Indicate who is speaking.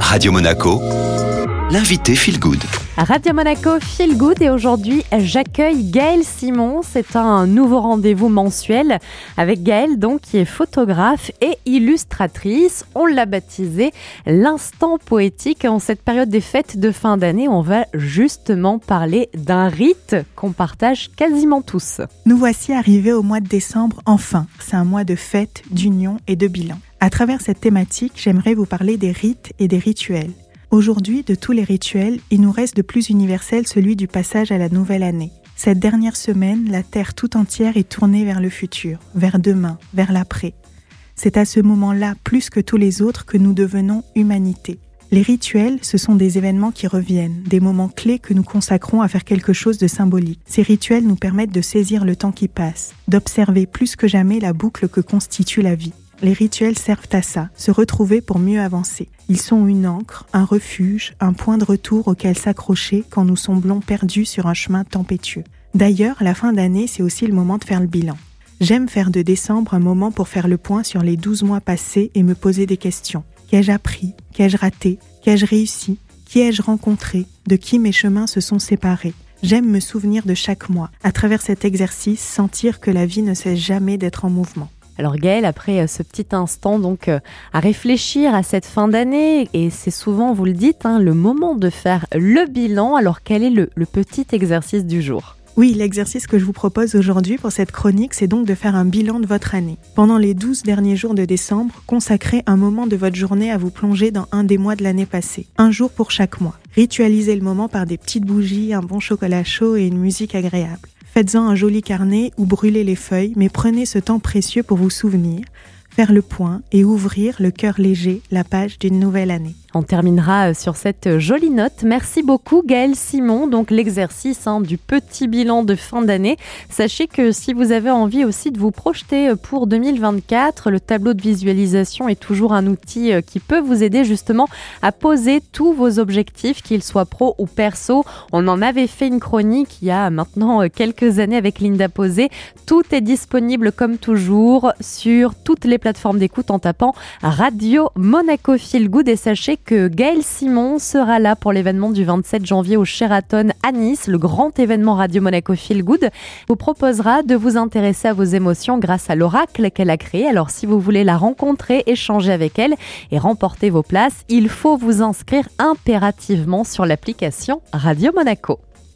Speaker 1: Radio Monaco, l'invité Feel Good.
Speaker 2: Radio Monaco Feel Good et aujourd'hui j'accueille Gaël Simon. C'est un nouveau rendez-vous mensuel avec Gaël donc qui est photographe et illustratrice. On l'a baptisé l'instant poétique. En cette période des fêtes de fin d'année, on va justement parler d'un rite qu'on partage quasiment tous.
Speaker 3: Nous voici arrivés au mois de décembre enfin. C'est un mois de fêtes, d'union et de bilan. À travers cette thématique, j'aimerais vous parler des rites et des rituels. Aujourd'hui, de tous les rituels, il nous reste de plus universel celui du passage à la nouvelle année. Cette dernière semaine, la Terre tout entière est tournée vers le futur, vers demain, vers l'après. C'est à ce moment-là, plus que tous les autres, que nous devenons humanité. Les rituels, ce sont des événements qui reviennent, des moments clés que nous consacrons à faire quelque chose de symbolique. Ces rituels nous permettent de saisir le temps qui passe, d'observer plus que jamais la boucle que constitue la vie. Les rituels servent à ça, se retrouver pour mieux avancer. Ils sont une encre, un refuge, un point de retour auquel s'accrocher quand nous semblons perdus sur un chemin tempétueux. D'ailleurs, la fin d'année, c'est aussi le moment de faire le bilan. J'aime faire de décembre un moment pour faire le point sur les 12 mois passés et me poser des questions. Qu'ai-je appris? Qu'ai-je raté? Qu'ai-je réussi? Qui ai-je rencontré? De qui mes chemins se sont séparés? J'aime me souvenir de chaque mois, à travers cet exercice, sentir que la vie ne cesse jamais d'être en mouvement.
Speaker 2: Alors Gaël, après euh, ce petit instant donc euh, à réfléchir à cette fin d'année, et c'est souvent, vous le dites, hein, le moment de faire le bilan, alors quel est le, le petit exercice du jour?
Speaker 3: Oui, l'exercice que je vous propose aujourd'hui pour cette chronique, c'est donc de faire un bilan de votre année. Pendant les 12 derniers jours de décembre, consacrez un moment de votre journée à vous plonger dans un des mois de l'année passée. Un jour pour chaque mois. Ritualisez le moment par des petites bougies, un bon chocolat chaud et une musique agréable. Faites-en un joli carnet ou brûlez les feuilles, mais prenez ce temps précieux pour vous souvenir, faire le point et ouvrir le cœur léger la page d'une nouvelle année.
Speaker 2: On terminera euh, sur cette jolie note. Merci beaucoup Gaël Simon. Donc l'exercice hein, du petit bilan de fin d'année. Sachez que si vous avez envie aussi de vous projeter euh, pour 2024, le tableau de visualisation est toujours un outil euh, qui peut vous aider justement à poser tous vos objectifs, qu'ils soient pro ou perso. On en avait fait une chronique il y a maintenant quelques années avec Linda Posé. Tout est disponible comme toujours sur toutes les plateformes d'écoute en tapant Radio Monaco Feel Good et sachez que Gaël Simon sera là pour l'événement du 27 janvier au Sheraton à Nice, le grand événement Radio Monaco Feel Good, vous proposera de vous intéresser à vos émotions grâce à l'oracle qu'elle a créé. Alors si vous voulez la rencontrer, échanger avec elle et remporter vos places, il faut vous inscrire impérativement sur l'application Radio Monaco.